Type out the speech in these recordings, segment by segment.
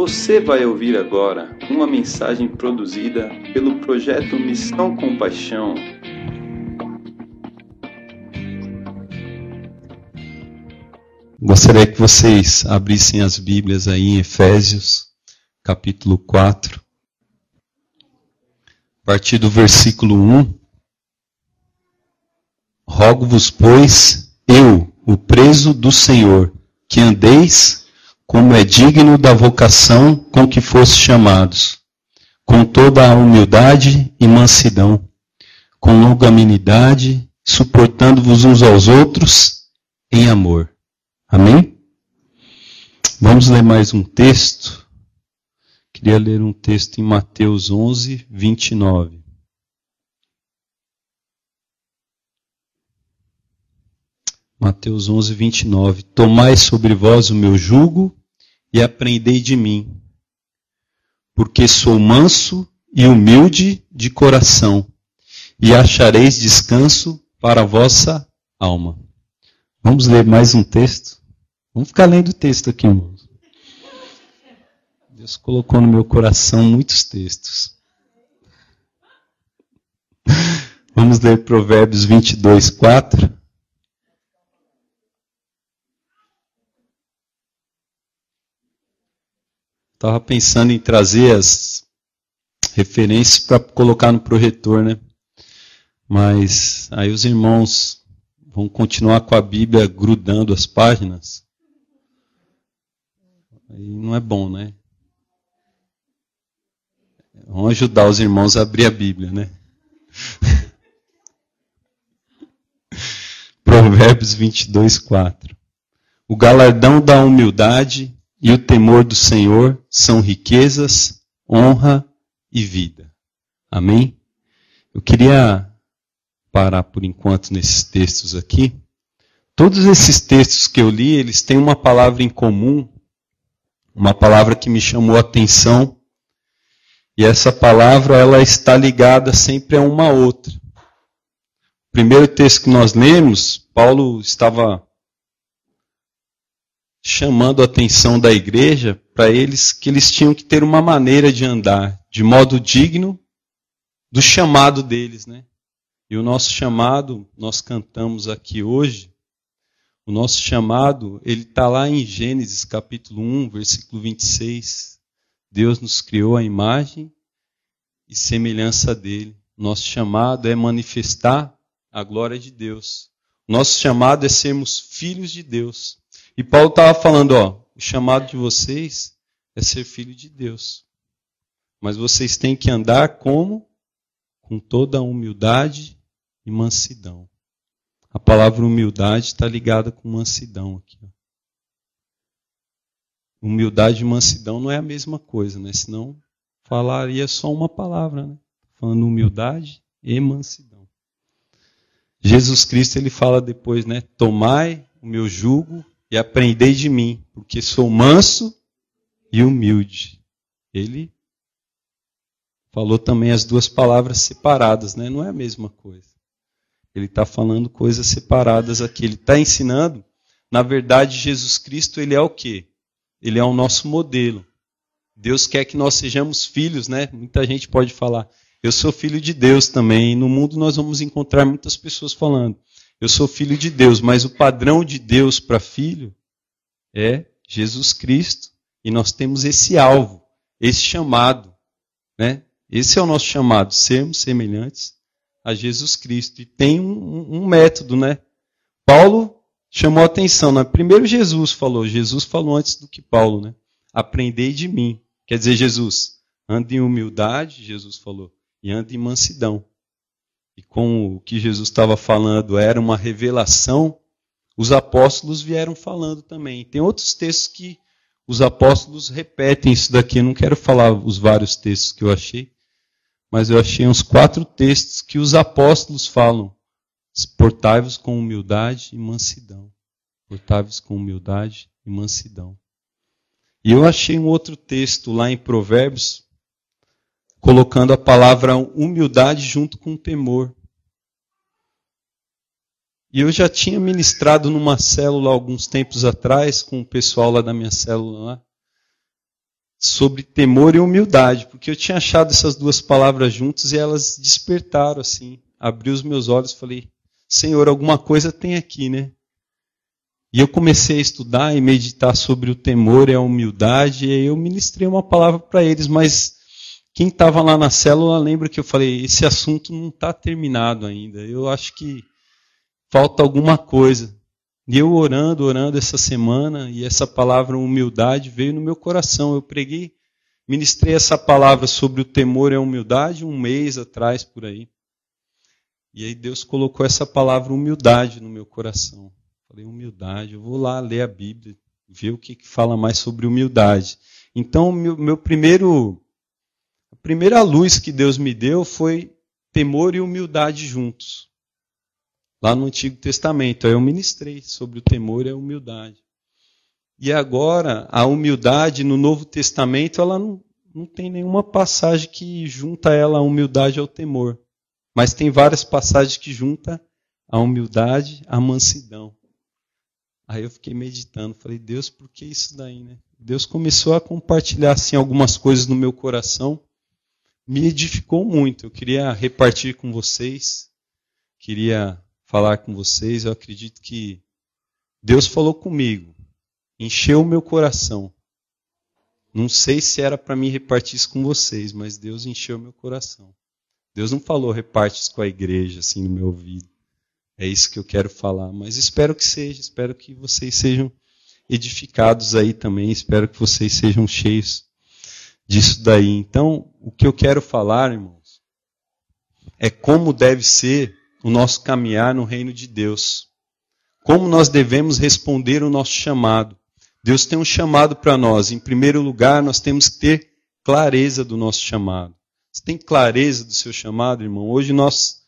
Você vai ouvir agora uma mensagem produzida pelo projeto Missão Compaixão. Gostaria que vocês abrissem as Bíblias aí em Efésios, capítulo 4, a partir do versículo 1. Rogo-vos, pois, eu, o preso do Senhor, que andeis como é digno da vocação com que fosse chamados, com toda a humildade e mansidão, com longanimidade, suportando-vos uns aos outros em amor. Amém? Vamos ler mais um texto. Queria ler um texto em Mateus 11, 29. Mateus 11, 29. Tomai sobre vós o meu jugo e aprendei de mim, porque sou manso e humilde de coração, e achareis descanso para a vossa alma. Vamos ler mais um texto? Vamos ficar lendo o texto aqui, irmãos. Deus colocou no meu coração muitos textos. Vamos ler Provérbios 22, 4. Estava pensando em trazer as referências para colocar no projetor, né? Mas aí os irmãos vão continuar com a Bíblia grudando as páginas. Aí não é bom, né? Vamos ajudar os irmãos a abrir a Bíblia, né? Provérbios 22, 4. O galardão da humildade e o temor do Senhor são riquezas, honra e vida. Amém? Eu queria parar por enquanto nesses textos aqui. Todos esses textos que eu li, eles têm uma palavra em comum, uma palavra que me chamou a atenção, e essa palavra ela está ligada sempre a uma outra. O primeiro texto que nós lemos, Paulo estava chamando a atenção da igreja para eles que eles tinham que ter uma maneira de andar de modo digno do chamado deles, né? E o nosso chamado, nós cantamos aqui hoje, o nosso chamado, ele está lá em Gênesis capítulo 1, versículo 26. Deus nos criou a imagem e semelhança dele. Nosso chamado é manifestar a glória de Deus. Nosso chamado é sermos filhos de Deus. E Paulo estava falando, ó, o chamado de vocês é ser filho de Deus. Mas vocês têm que andar como? Com toda humildade e mansidão. A palavra humildade está ligada com mansidão aqui. Ó. Humildade e mansidão não é a mesma coisa, né? Senão falaria só uma palavra, né? Falando humildade e mansidão. Jesus Cristo ele fala depois, né? Tomai o meu jugo e aprendei de mim, porque sou manso e humilde. Ele falou também as duas palavras separadas, né? Não é a mesma coisa. Ele está falando coisas separadas aqui. Ele está ensinando, na verdade, Jesus Cristo, ele é o quê? Ele é o nosso modelo. Deus quer que nós sejamos filhos, né? Muita gente pode falar, eu sou filho de Deus também. no mundo nós vamos encontrar muitas pessoas falando, eu sou filho de Deus, mas o padrão de Deus para filho é Jesus Cristo. E nós temos esse alvo, esse chamado. Né? Esse é o nosso chamado, sermos semelhantes a Jesus Cristo. E tem um, um método, né? Paulo chamou atenção. Né? Primeiro Jesus falou, Jesus falou antes do que Paulo, né? Aprendei de mim. Quer dizer, Jesus, ande em humildade, Jesus falou, e ande em mansidão e com o que Jesus estava falando era uma revelação, os apóstolos vieram falando também. Tem outros textos que os apóstolos repetem isso daqui. Eu não quero falar os vários textos que eu achei, mas eu achei uns quatro textos que os apóstolos falam. Portai-vos com humildade e mansidão. Portai-vos com humildade e mansidão. E eu achei um outro texto lá em Provérbios, colocando a palavra humildade junto com temor. E eu já tinha ministrado numa célula alguns tempos atrás com o pessoal lá da minha célula lá, sobre temor e humildade, porque eu tinha achado essas duas palavras juntas e elas despertaram assim. Abri os meus olhos e falei: Senhor, alguma coisa tem aqui, né? E eu comecei a estudar e meditar sobre o temor e a humildade, e aí eu ministrei uma palavra para eles, mas quem estava lá na célula lembra que eu falei: esse assunto não está terminado ainda. Eu acho que falta alguma coisa. E eu orando, orando essa semana, e essa palavra humildade veio no meu coração. Eu preguei, ministrei essa palavra sobre o temor e a humildade um mês atrás, por aí. E aí Deus colocou essa palavra humildade no meu coração. Falei, humildade, eu vou lá ler a Bíblia, ver o que, que fala mais sobre humildade. Então, meu, meu primeiro, primeira luz que Deus me deu foi temor e humildade juntos. Lá no Antigo Testamento, aí eu ministrei sobre o temor e a humildade. E agora, a humildade no Novo Testamento, ela não, não tem nenhuma passagem que junta ela a humildade ao temor. Mas tem várias passagens que junta a humildade à mansidão. Aí eu fiquei meditando, falei, Deus, por que isso daí, né? Deus começou a compartilhar assim algumas coisas no meu coração, me edificou muito. Eu queria repartir com vocês, queria falar com vocês. Eu acredito que Deus falou comigo, encheu o meu coração. Não sei se era para mim repartir isso com vocês, mas Deus encheu meu coração. Deus não falou reparte isso com a igreja assim no meu ouvido. É isso que eu quero falar. Mas espero que seja, espero que vocês sejam edificados aí também, espero que vocês sejam cheios disso daí. Então, o que eu quero falar, irmãos, é como deve ser o nosso caminhar no reino de Deus. Como nós devemos responder o nosso chamado. Deus tem um chamado para nós. Em primeiro lugar, nós temos que ter clareza do nosso chamado. Você tem clareza do seu chamado, irmão? Hoje nós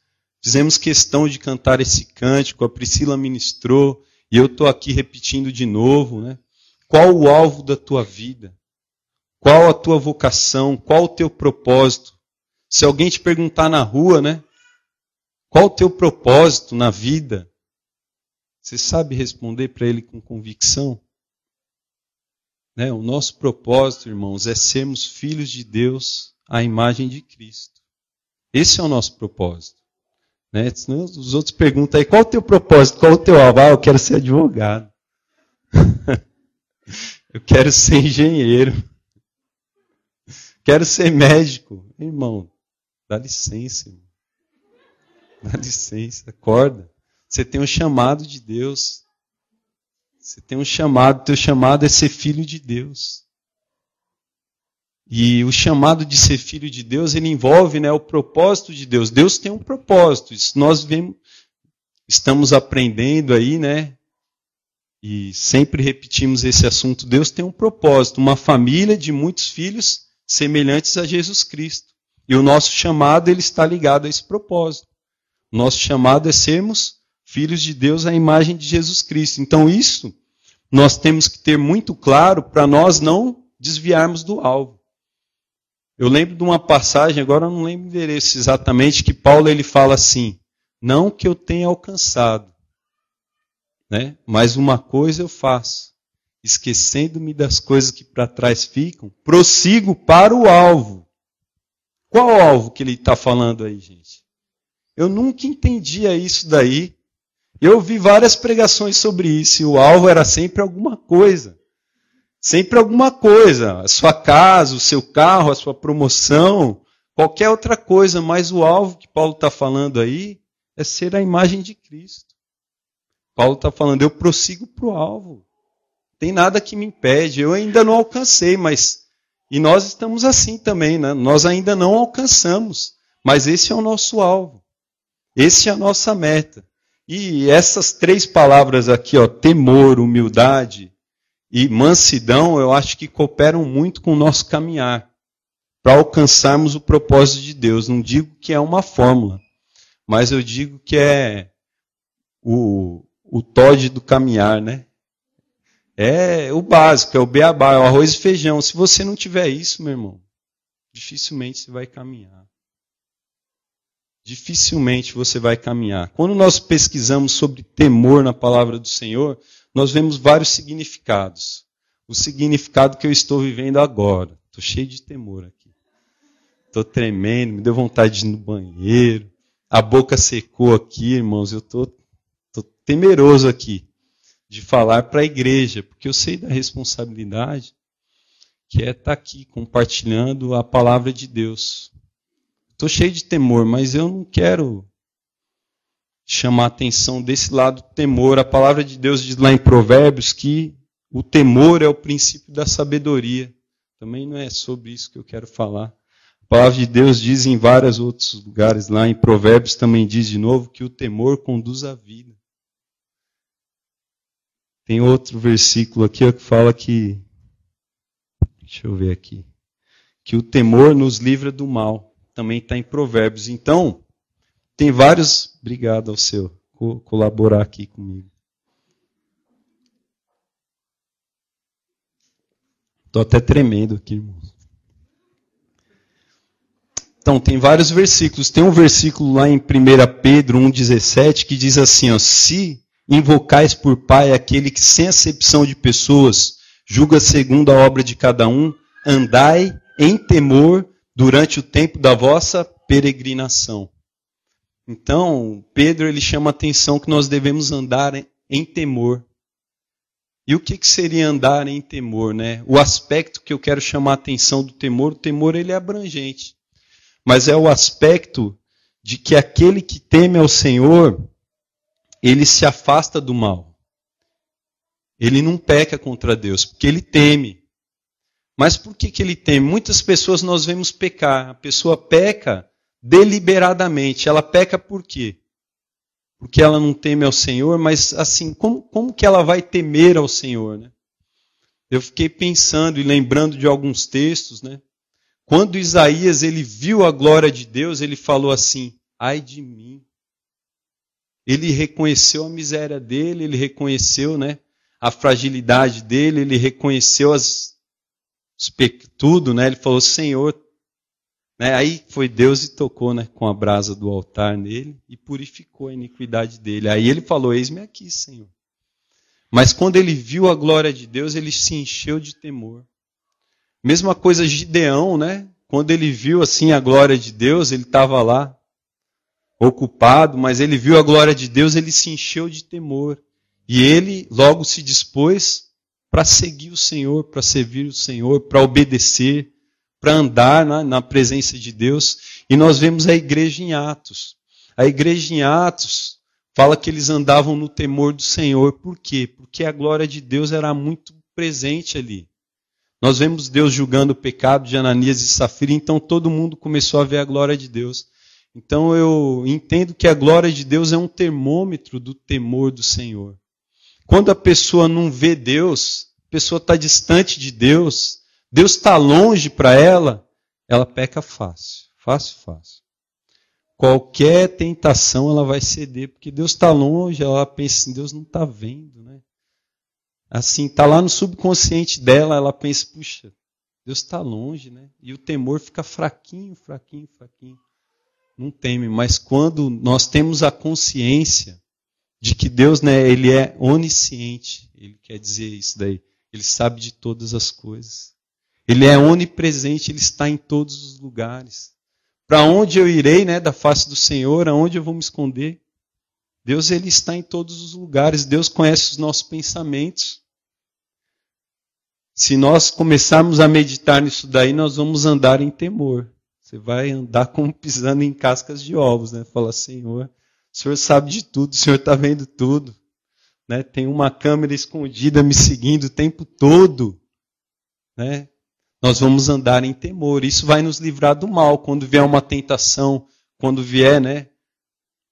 Fizemos questão de cantar esse cântico, a Priscila ministrou, e eu estou aqui repetindo de novo, né? Qual o alvo da tua vida? Qual a tua vocação? Qual o teu propósito? Se alguém te perguntar na rua, né? Qual o teu propósito na vida? Você sabe responder para ele com convicção? Né? O nosso propósito, irmãos, é sermos filhos de Deus à imagem de Cristo. Esse é o nosso propósito. Né? Os outros perguntam aí, qual o teu propósito, qual o teu alvo? Ah, eu quero ser advogado. eu quero ser engenheiro. Quero ser médico. Irmão, dá licença. Irmão. Dá licença, acorda. Você tem um chamado de Deus. Você tem um chamado, teu chamado é ser filho de Deus. E o chamado de ser filho de Deus, ele envolve né, o propósito de Deus. Deus tem um propósito. Isso nós vemos, estamos aprendendo aí, né? E sempre repetimos esse assunto. Deus tem um propósito, uma família de muitos filhos semelhantes a Jesus Cristo. E o nosso chamado ele está ligado a esse propósito. O nosso chamado é sermos filhos de Deus à imagem de Jesus Cristo. Então isso nós temos que ter muito claro para nós não desviarmos do alvo. Eu lembro de uma passagem, agora eu não lembro o endereço exatamente, que Paulo ele fala assim: não que eu tenha alcançado, né? mas uma coisa eu faço, esquecendo-me das coisas que para trás ficam, prossigo para o alvo. Qual alvo que ele está falando aí, gente? Eu nunca entendia isso daí. Eu ouvi várias pregações sobre isso, e o alvo era sempre alguma coisa. Sempre alguma coisa, a sua casa, o seu carro, a sua promoção, qualquer outra coisa, mas o alvo que Paulo está falando aí é ser a imagem de Cristo. Paulo está falando, eu prossigo para o alvo. Tem nada que me impede, eu ainda não alcancei, mas. E nós estamos assim também, né? Nós ainda não alcançamos, mas esse é o nosso alvo. Esse é a nossa meta. E essas três palavras aqui, ó, temor, humildade e mansidão, eu acho que cooperam muito com o nosso caminhar para alcançarmos o propósito de Deus. Não digo que é uma fórmula, mas eu digo que é o, o Todd do caminhar, né? É o básico, é o beabá, é o arroz e feijão. Se você não tiver isso, meu irmão, dificilmente você vai caminhar. Dificilmente você vai caminhar. Quando nós pesquisamos sobre temor na palavra do Senhor, nós vemos vários significados. O significado que eu estou vivendo agora. Tô cheio de temor aqui. Tô tremendo, me deu vontade de ir no banheiro. A boca secou aqui, irmãos. Eu tô temeroso aqui de falar para a igreja, porque eu sei da responsabilidade que é estar tá aqui compartilhando a palavra de Deus. Estou cheio de temor, mas eu não quero chamar a atenção desse lado do temor. A palavra de Deus diz lá em Provérbios que o temor é o princípio da sabedoria. Também não é sobre isso que eu quero falar. A palavra de Deus diz em vários outros lugares, lá em Provérbios também diz de novo que o temor conduz à vida. Tem outro versículo aqui que fala que Deixa eu ver aqui. Que o temor nos livra do mal. Também está em Provérbios. Então, tem vários. Obrigado ao seu co colaborar aqui comigo. Estou até tremendo aqui, irmãos. Então, tem vários versículos. Tem um versículo lá em 1 Pedro 1,17 que diz assim: ó, Se invocais por Pai aquele que, sem acepção de pessoas, julga segundo a obra de cada um, andai em temor durante o tempo da vossa peregrinação. Então, Pedro ele chama a atenção que nós devemos andar em temor. E o que, que seria andar em temor, né? O aspecto que eu quero chamar a atenção do temor, o temor ele é abrangente. Mas é o aspecto de que aquele que teme ao Senhor, ele se afasta do mal. Ele não peca contra Deus, porque ele teme. Mas por que, que ele teme? Muitas pessoas nós vemos pecar. A pessoa peca deliberadamente. Ela peca por quê? Porque ela não teme ao Senhor, mas assim, como, como que ela vai temer ao Senhor? Né? Eu fiquei pensando e lembrando de alguns textos, né? Quando Isaías ele viu a glória de Deus, ele falou assim: "Ai de mim". Ele reconheceu a miséria dele, ele reconheceu, né, a fragilidade dele, ele reconheceu as, tudo, né? Ele falou, Senhor, né? Aí foi Deus e tocou, né, com a brasa do altar nele e purificou a iniquidade dele. Aí ele falou, eis-me aqui, Senhor. Mas quando ele viu a glória de Deus, ele se encheu de temor. Mesma coisa Gideão, né? Quando ele viu assim a glória de Deus, ele estava lá ocupado, mas ele viu a glória de Deus, ele se encheu de temor. E ele logo se dispôs para seguir o Senhor, para servir o Senhor, para obedecer, para andar na, na, presença de Deus. E nós vemos a igreja em Atos. A igreja em Atos fala que eles andavam no temor do Senhor. Por quê? Porque a glória de Deus era muito presente ali. Nós vemos Deus julgando o pecado de Ananias e Safira, então todo mundo começou a ver a glória de Deus. Então eu entendo que a glória de Deus é um termômetro do temor do Senhor. Quando a pessoa não vê Deus, a pessoa está distante de Deus, Deus está longe para ela, ela peca fácil. Fácil, fácil. Qualquer tentação ela vai ceder, porque Deus está longe, ela pensa assim, Deus não está vendo, né? Assim, está lá no subconsciente dela, ela pensa, puxa, Deus está longe, né? E o temor fica fraquinho, fraquinho, fraquinho. Não teme, mas quando nós temos a consciência de que Deus, né, ele é onisciente. Ele quer dizer isso daí. Ele sabe de todas as coisas. Ele é onipresente, ele está em todos os lugares. Para onde eu irei, né, da face do Senhor, aonde eu vou me esconder? Deus ele está em todos os lugares. Deus conhece os nossos pensamentos. Se nós começarmos a meditar nisso daí, nós vamos andar em temor. Você vai andar como pisando em cascas de ovos, né? Fala, Senhor, o Senhor sabe de tudo, o Senhor está vendo tudo. Né? Tem uma câmera escondida me seguindo o tempo todo. Né? Nós vamos andar em temor. Isso vai nos livrar do mal. Quando vier uma tentação, quando vier né,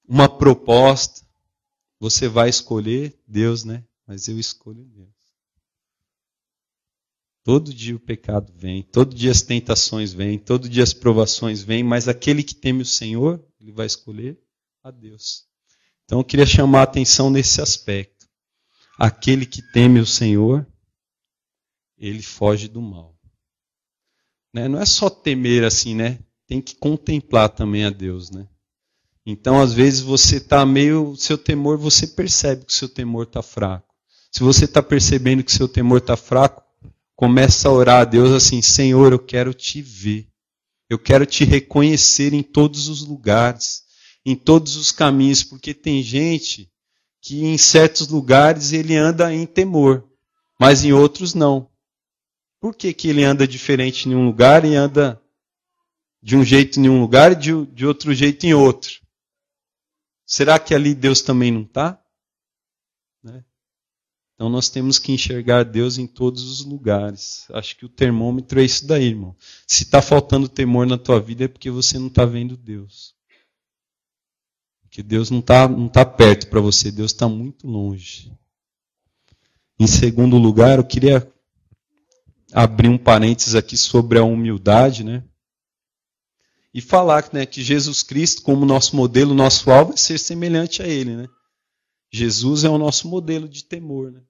uma proposta, você vai escolher Deus, né? Mas eu escolho Deus. Todo dia o pecado vem, todo dia as tentações vêm, todo dia as provações vêm, mas aquele que teme o Senhor, ele vai escolher a Deus. Então eu queria chamar a atenção nesse aspecto. Aquele que teme o Senhor, ele foge do mal. Né? Não é só temer assim, né? Tem que contemplar também a Deus, né? Então, às vezes, você está meio. Seu temor, você percebe que o seu temor está fraco. Se você está percebendo que seu temor está fraco, começa a orar a Deus assim: Senhor, eu quero te ver. Eu quero te reconhecer em todos os lugares, em todos os caminhos, porque tem gente que em certos lugares ele anda em temor, mas em outros não. Por que, que ele anda diferente em um lugar e anda de um jeito em um lugar e de, de outro jeito em outro? Será que ali Deus também não está? Então nós temos que enxergar Deus em todos os lugares. Acho que o termômetro é isso daí, irmão. Se está faltando temor na tua vida é porque você não está vendo Deus. Porque Deus não está não tá perto para você, Deus está muito longe. Em segundo lugar, eu queria abrir um parênteses aqui sobre a humildade, né? E falar né, que Jesus Cristo, como nosso modelo, nosso alvo é ser semelhante a Ele, né? Jesus é o nosso modelo de temor, né?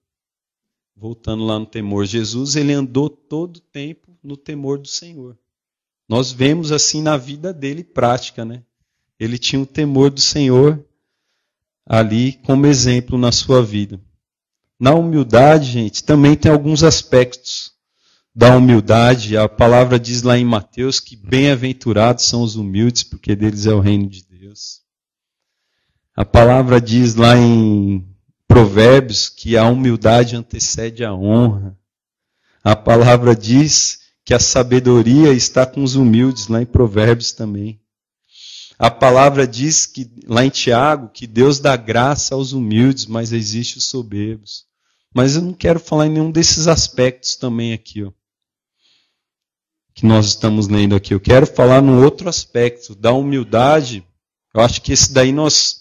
Voltando lá no temor, Jesus ele andou todo o tempo no temor do Senhor. Nós vemos assim na vida dele prática, né? Ele tinha o temor do Senhor ali como exemplo na sua vida. Na humildade, gente, também tem alguns aspectos da humildade. A palavra diz lá em Mateus que bem-aventurados são os humildes, porque deles é o reino de Deus. A palavra diz lá em Provérbios que a humildade antecede a honra. A palavra diz que a sabedoria está com os humildes, lá em Provérbios também. A palavra diz que, lá em Tiago, que Deus dá graça aos humildes, mas existe os soberbos. Mas eu não quero falar em nenhum desses aspectos também aqui. Ó que nós estamos lendo aqui. Eu quero falar num outro aspecto, da humildade. Eu acho que esse daí nós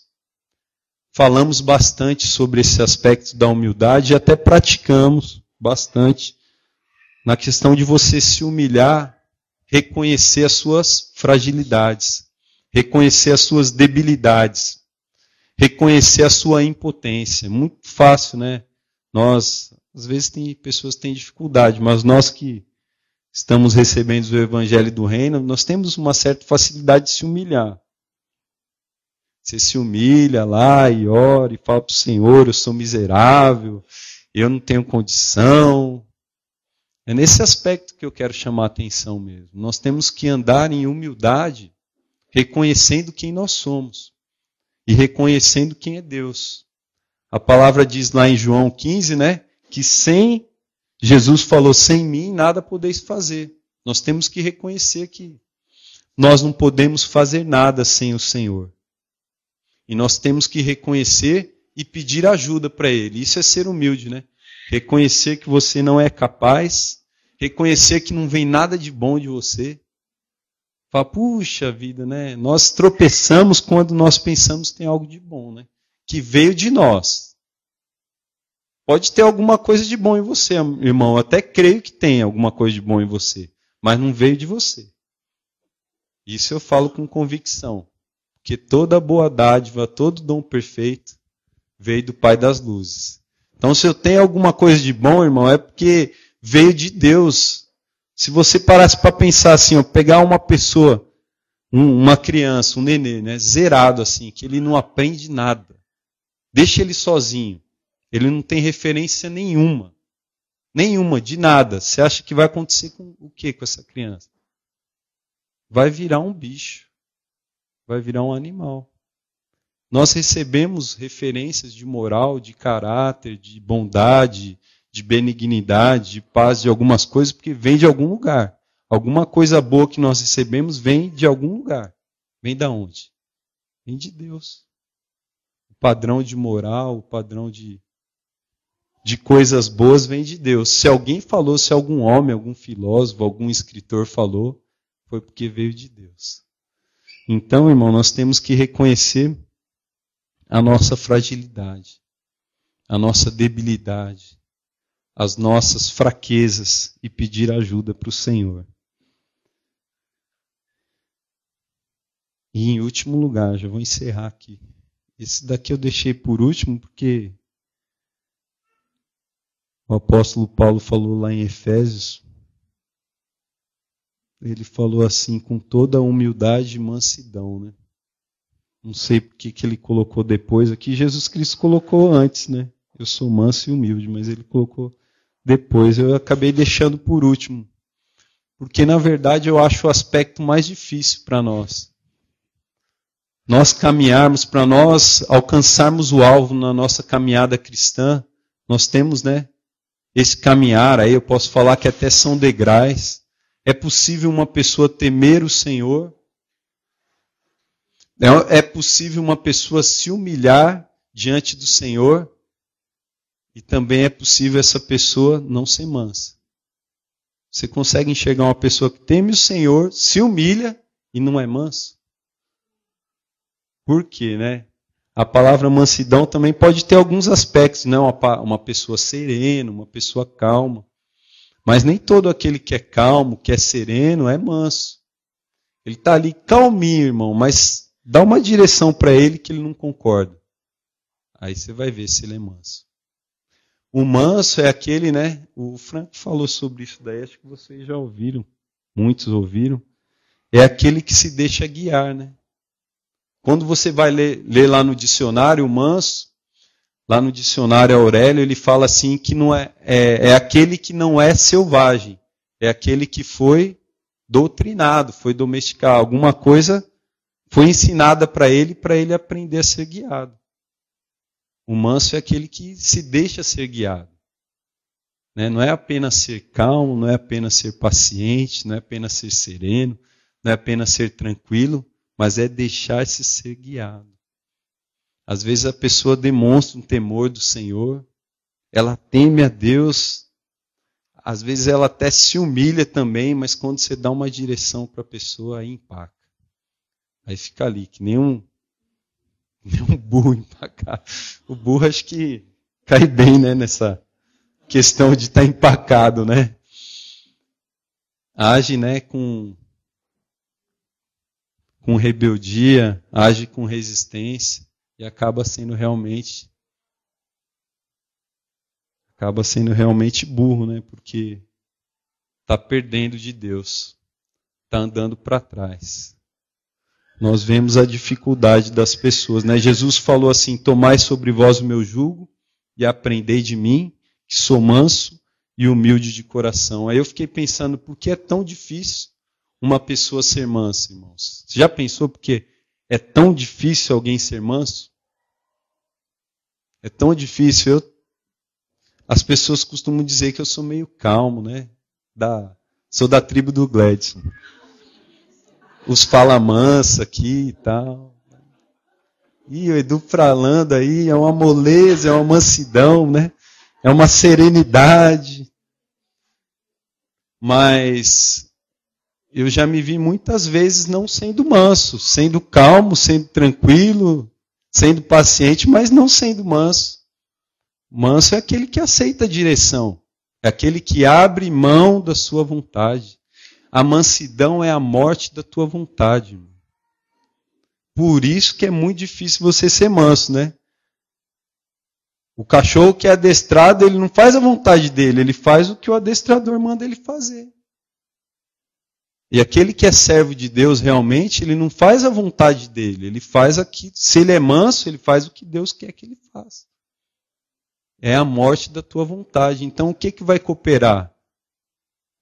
falamos bastante sobre esse aspecto da humildade e até praticamos bastante na questão de você se humilhar, reconhecer as suas fragilidades, reconhecer as suas debilidades, reconhecer a sua impotência. Muito fácil, né? Nós, às vezes tem pessoas que têm dificuldade, mas nós que estamos recebendo o evangelho do reino, nós temos uma certa facilidade de se humilhar. Você se humilha lá e ora e fala para o Senhor, eu sou miserável, eu não tenho condição. É nesse aspecto que eu quero chamar a atenção mesmo. Nós temos que andar em humildade, reconhecendo quem nós somos e reconhecendo quem é Deus. A palavra diz lá em João 15, né, que sem Jesus falou: sem mim nada podeis fazer. Nós temos que reconhecer que nós não podemos fazer nada sem o Senhor. E nós temos que reconhecer e pedir ajuda para Ele. Isso é ser humilde, né? Reconhecer que você não é capaz, reconhecer que não vem nada de bom de você. Fala, puxa vida, né? Nós tropeçamos quando nós pensamos que tem algo de bom, né? Que veio de nós. Pode ter alguma coisa de bom em você, irmão. Eu até creio que tem alguma coisa de bom em você, mas não veio de você. Isso eu falo com convicção. Porque toda boa dádiva, todo dom perfeito veio do Pai das luzes. Então, se eu tenho alguma coisa de bom, irmão, é porque veio de Deus. Se você parasse para pensar assim, ó, pegar uma pessoa, uma criança, um nenê, né, zerado assim, que ele não aprende nada, deixa ele sozinho. Ele não tem referência nenhuma. Nenhuma, de nada. Você acha que vai acontecer com o que com essa criança? Vai virar um bicho. Vai virar um animal. Nós recebemos referências de moral, de caráter, de bondade, de benignidade, de paz, de algumas coisas, porque vem de algum lugar. Alguma coisa boa que nós recebemos vem de algum lugar. Vem da onde? Vem de Deus. O padrão de moral, o padrão de de coisas boas vem de Deus. Se alguém falou, se algum homem, algum filósofo, algum escritor falou, foi porque veio de Deus. Então, irmão, nós temos que reconhecer a nossa fragilidade, a nossa debilidade, as nossas fraquezas e pedir ajuda para o Senhor. E em último lugar, já vou encerrar aqui. Esse daqui eu deixei por último porque o apóstolo Paulo falou lá em Efésios, ele falou assim, com toda humildade e mansidão, né? Não sei porque que ele colocou depois aqui, Jesus Cristo colocou antes, né? Eu sou manso e humilde, mas ele colocou depois. Eu acabei deixando por último. Porque, na verdade, eu acho o aspecto mais difícil para nós. Nós caminharmos, para nós alcançarmos o alvo na nossa caminhada cristã, nós temos, né, esse caminhar aí, eu posso falar que até são degraus. É possível uma pessoa temer o Senhor? É, é possível uma pessoa se humilhar diante do Senhor? E também é possível essa pessoa não ser mansa. Você consegue enxergar uma pessoa que teme o Senhor, se humilha e não é manso? Por quê, né? A palavra mansidão também pode ter alguns aspectos, não né? uma pessoa serena, uma pessoa calma. Mas nem todo aquele que é calmo, que é sereno, é manso. Ele está ali calminho, irmão, mas dá uma direção para ele que ele não concorda. Aí você vai ver se ele é manso. O manso é aquele, né? O Franco falou sobre isso daí, acho que vocês já ouviram, muitos ouviram. É aquele que se deixa guiar, né? Quando você vai ler, ler lá no dicionário, o manso, lá no dicionário Aurélio, ele fala assim que não é, é, é aquele que não é selvagem, é aquele que foi doutrinado, foi domesticado, alguma coisa foi ensinada para ele, para ele aprender a ser guiado. O manso é aquele que se deixa ser guiado. Né? Não é apenas ser calmo, não é apenas ser paciente, não é apenas ser sereno, não é apenas ser tranquilo, mas é deixar-se ser guiado. Às vezes a pessoa demonstra um temor do Senhor, ela teme a Deus, às vezes ela até se humilha também, mas quando você dá uma direção para a pessoa, aí empaca. Aí fica ali, que nem um, nem um burro empacado. O burro acho que cai bem né, nessa questão de estar tá empacado, né? Age né, com com rebeldia, age com resistência e acaba sendo realmente acaba sendo realmente burro, né? Porque está perdendo de Deus, está andando para trás. Nós vemos a dificuldade das pessoas, né? Jesus falou assim: "Tomai sobre vós o meu jugo e aprendei de mim, que sou manso e humilde de coração". Aí eu fiquei pensando, por que é tão difícil uma pessoa ser mansa, irmãos? Você já pensou porque é tão difícil alguém ser manso? É tão difícil. Eu... As pessoas costumam dizer que eu sou meio calmo, né? Da... Sou da tribo do Gladson. Os fala mansa aqui e tal. E o Edu falando aí é uma moleza, é uma mansidão, né? É uma serenidade. Mas eu já me vi muitas vezes não sendo manso, sendo calmo, sendo tranquilo, sendo paciente, mas não sendo manso. Manso é aquele que aceita a direção, é aquele que abre mão da sua vontade. A mansidão é a morte da tua vontade. Por isso que é muito difícil você ser manso, né? O cachorro que é adestrado, ele não faz a vontade dele, ele faz o que o adestrador manda ele fazer. E aquele que é servo de Deus realmente, ele não faz a vontade dele, ele faz aqui. Se ele é manso, ele faz o que Deus quer que ele faça. É a morte da tua vontade. Então, o que, que vai cooperar?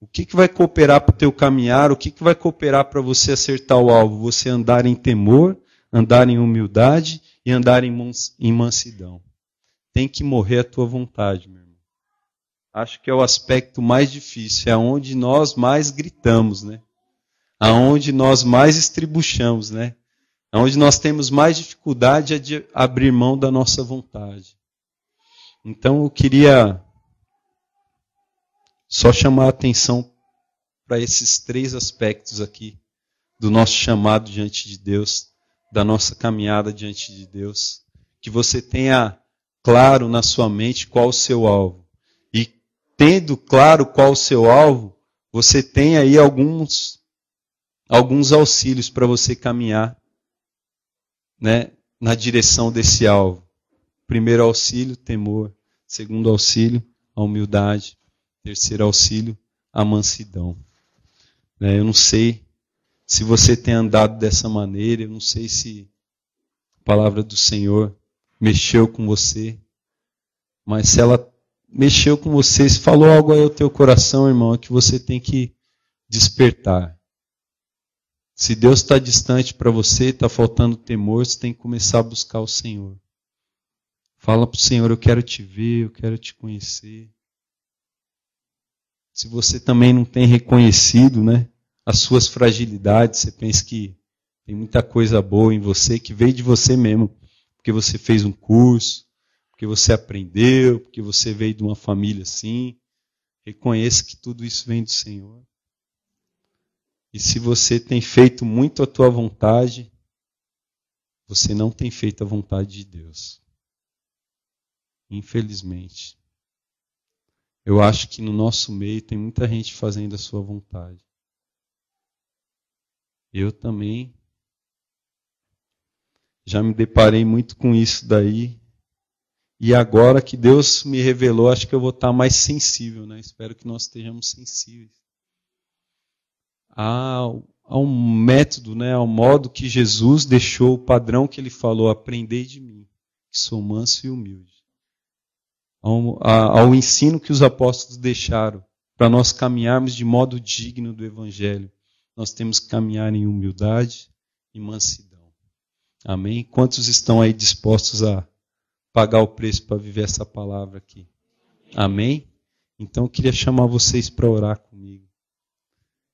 O que, que vai cooperar para o teu caminhar? O que, que vai cooperar para você acertar o alvo? Você andar em temor, andar em humildade e andar em, em mansidão. Tem que morrer a tua vontade, meu irmão. Acho que é o aspecto mais difícil, é onde nós mais gritamos, né? Aonde nós mais estribuchamos, né? Aonde nós temos mais dificuldade de abrir mão da nossa vontade. Então eu queria só chamar a atenção para esses três aspectos aqui do nosso chamado diante de Deus, da nossa caminhada diante de Deus, que você tenha claro na sua mente qual o seu alvo. E tendo claro qual o seu alvo, você tem aí alguns alguns auxílios para você caminhar né, na direção desse alvo. Primeiro auxílio, temor. Segundo auxílio, a humildade. Terceiro auxílio, a mansidão. Né, eu não sei se você tem andado dessa maneira, eu não sei se a palavra do Senhor mexeu com você, mas se ela mexeu com você, se falou algo aí ao teu coração, irmão, é que você tem que despertar. Se Deus está distante para você, está faltando temor, você tem que começar a buscar o Senhor. Fala para o Senhor, eu quero te ver, eu quero te conhecer. Se você também não tem reconhecido né, as suas fragilidades, você pensa que tem muita coisa boa em você, que veio de você mesmo, porque você fez um curso, porque você aprendeu, porque você veio de uma família assim. Reconheça que tudo isso vem do Senhor. E se você tem feito muito a tua vontade, você não tem feito a vontade de Deus. Infelizmente. Eu acho que no nosso meio tem muita gente fazendo a sua vontade. Eu também já me deparei muito com isso daí e agora que Deus me revelou, acho que eu vou estar mais sensível, né? Espero que nós estejamos sensíveis. Há um método, né? Ao modo que Jesus deixou o padrão que ele falou: aprendei de mim, que sou manso e humilde. Ao, ao ensino que os apóstolos deixaram para nós caminharmos de modo digno do Evangelho, nós temos que caminhar em humildade e mansidão. Amém? Quantos estão aí dispostos a pagar o preço para viver essa palavra aqui. Amém? Então eu queria chamar vocês para orar comigo.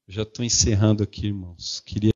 Já estou encerrando aqui, irmãos. Queria